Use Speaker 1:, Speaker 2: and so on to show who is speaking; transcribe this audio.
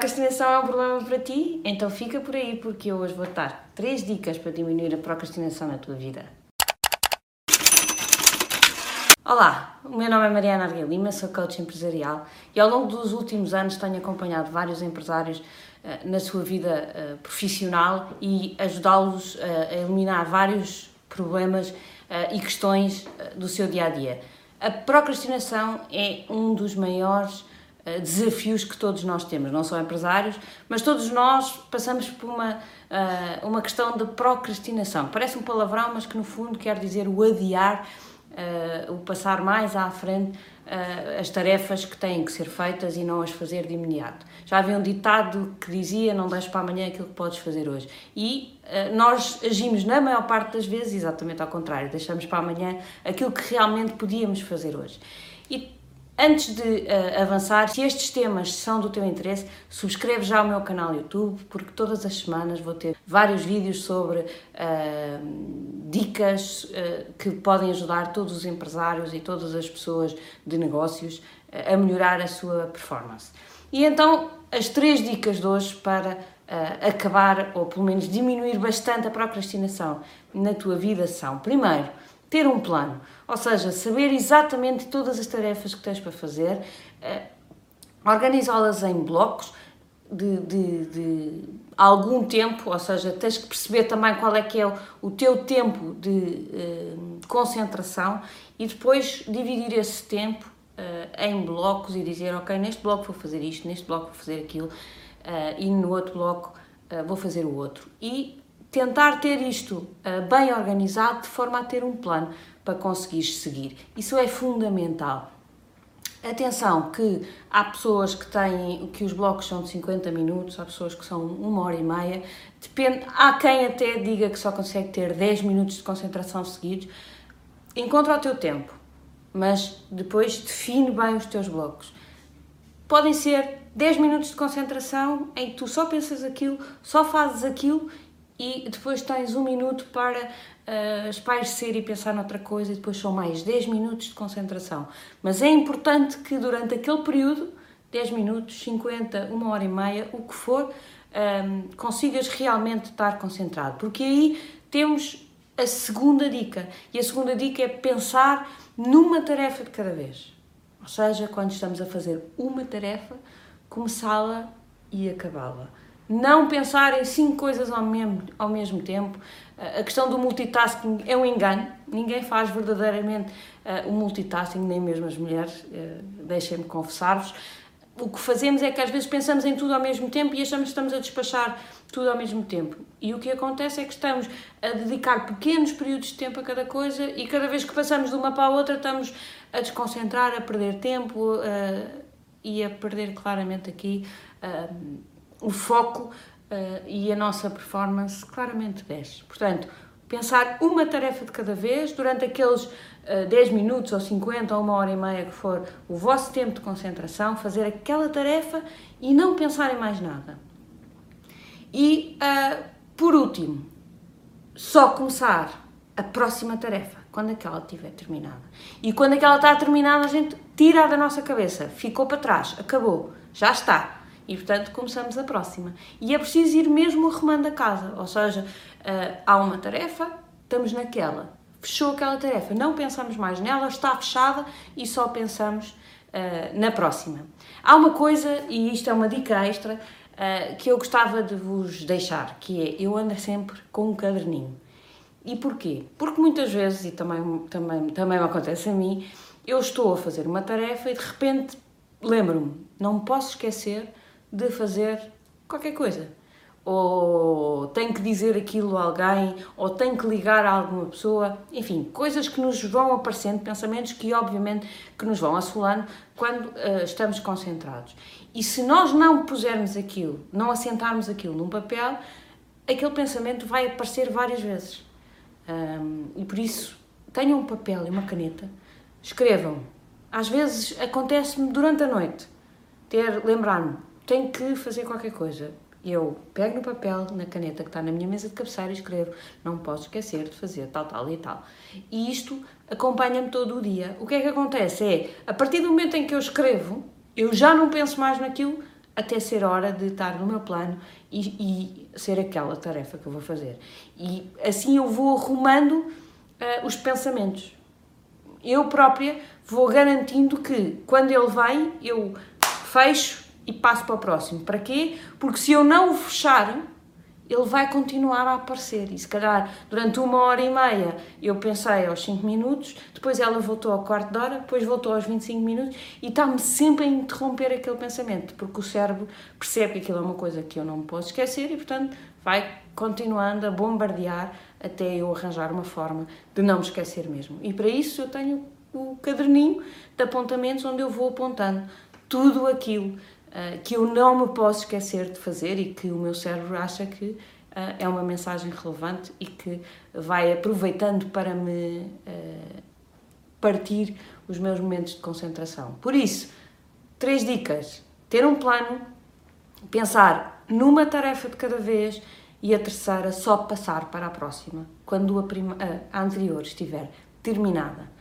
Speaker 1: procrastinação é um problema para ti? Então fica por aí porque eu hoje vou dar 3 dicas para diminuir a procrastinação na tua vida. Olá, o meu nome é Mariana Arguel Lima, sou coach empresarial e ao longo dos últimos anos tenho acompanhado vários empresários uh, na sua vida uh, profissional e ajudá-los uh, a eliminar vários problemas e questões do seu dia a dia. A procrastinação é um dos maiores desafios que todos nós temos, não só empresários, mas todos nós passamos por uma, uh, uma questão de procrastinação. Parece um palavrão, mas que no fundo quer dizer o adiar, uh, o passar mais à frente as tarefas que têm que ser feitas e não as fazer de imediato. Já havia um ditado que dizia: Não deixes para amanhã aquilo que podes fazer hoje. E nós agimos, na maior parte das vezes, exatamente ao contrário, deixamos para amanhã aquilo que realmente podíamos fazer hoje. E Antes de uh, avançar, se estes temas são do teu interesse, subscreve já o meu canal YouTube, porque todas as semanas vou ter vários vídeos sobre uh, dicas uh, que podem ajudar todos os empresários e todas as pessoas de negócios a melhorar a sua performance. E então, as três dicas de hoje para acabar, ou pelo menos diminuir bastante a procrastinação na tua vida são: primeiro, ter um plano, ou seja, saber exatamente todas as tarefas que tens para fazer, eh, organizá-las em blocos de, de, de, algum tempo, ou seja, tens que perceber também qual é que é o, teu tempo de eh, concentração e depois dividir esse tempo eh, em blocos e dizer, ok, neste bloco vou fazer isto, neste bloco vou fazer aquilo e no outro bloco vou fazer o outro. E tentar ter isto uh, bem organizado de forma a ter um plano para conseguir seguir. Isso é fundamental. Atenção que há pessoas que têm que os blocos são de 50 minutos, há pessoas que são uma hora e meia, depende, há quem até diga que só consegue ter 10 minutos de concentração seguidos. Encontra o teu tempo, mas depois define bem os teus blocos. Podem ser 10 minutos de concentração em que tu só pensas aquilo, só fazes aquilo e depois tens um minuto para uh, espairecer e pensar noutra coisa e depois são mais 10 minutos de concentração. Mas é importante que durante aquele período, 10 minutos, 50, uma hora e meia, o que for, um, ehm, consigas realmente estar concentrado. Porque aí temos a segunda dica. E a segunda dica é pensar numa tarefa de cada vez. Ou seja, quando estamos a fazer uma tarefa, começá-la e acabá-la não pensar em cinco coisas ao mesmo, ao mesmo tempo. A questão do multitasking é um engano, ninguém faz verdadeiramente uh, o multitasking, nem mesmo as mulheres, uh, deixem-me confessar-vos. O que fazemos é que às vezes pensamos em tudo ao mesmo tempo e achamos que estamos a despachar tudo ao mesmo tempo. E o que acontece é que estamos a dedicar pequenos períodos de tempo a cada coisa e cada vez que passamos de uma para a outra estamos a desconcentrar, a perder tempo uh, e a perder claramente aqui o foco uh, e a nossa performance claramente desce. Portanto, pensar uma tarefa de cada vez durante aqueles uh, eh, 10 minutos ou 50 ou uma hora e meia que for o vosso tempo de concentração, fazer aquela tarefa e não pensar em mais nada. E, uh, por último, só começar a próxima tarefa quando aquela estiver terminada. E quando aquela está terminada, a gente tira da nossa cabeça, ficou para trás, acabou, já está e, portanto, começamos a próxima. E é preciso ir mesmo arrumando a casa, ou seja, uh, há uma tarefa, estamos naquela, fechou aquela tarefa, não pensamos mais nela, está fechada e só pensamos uh, na próxima. Há uma coisa, e isto é uma dica extra, uh, que eu gostava de vos deixar, que é, eu ando sempre com um caderninho. E porquê? Porque muitas vezes, e também, também, também me acontece a mim, eu estou a fazer uma tarefa e de repente lembro-me, não posso esquecer de fazer qualquer coisa. Ou tenho que dizer aquilo a alguém, ou tenho que ligar a alguma pessoa, enfim, coisas que nos vão aparecendo, pensamentos que obviamente que nos vão assolando quando uh, estamos concentrados. E se nós não pusermos aquilo, não assentarmos aquilo num papel, aquele pensamento vai aparecer várias vezes. Um, e por isso, tenham um papel e uma caneta, escrevam. Às vezes acontece-me durante a noite ter lembrar-me tenho que fazer qualquer coisa. Eu pego no papel, na caneta que está na minha mesa de cabeceira e escrevo: não posso esquecer de fazer tal, tal e tal. E isto acompanha-me todo o dia. O que é que acontece? É, a partir do momento em que eu escrevo, eu já não penso mais naquilo, até ser hora de estar no meu plano e, e ser aquela tarefa que eu vou fazer. E assim eu vou arrumando uh, os pensamentos. Eu própria vou garantindo que quando ele vai, eu fecho e passo para o próximo. Para quê? Porque se eu não o fechar, ele vai continuar a aparecer. E se calhar durante uma hora e meia eu pensei aos 5 minutos, depois ela voltou ao quarto de hora, depois voltou aos 25 minutos e está-me sempre a interromper aquele pensamento, porque o cérebro percebe que aquilo é uma coisa que eu não me posso esquecer e, portanto, vai continuando a bombardear até eu arranjar uma forma de não me esquecer mesmo. E para isso eu tenho o caderninho de apontamentos onde eu vou apontando tudo aquilo que eu não me posso esquecer de fazer e que o meu cérebro acha que uh, é uma mensagem relevante e que vai aproveitando para me uh, partir os meus momentos de concentração. Por isso, três dicas: ter um plano, pensar numa tarefa de cada vez e a terceira, só passar para a próxima, quando a, prima, a anterior estiver terminada.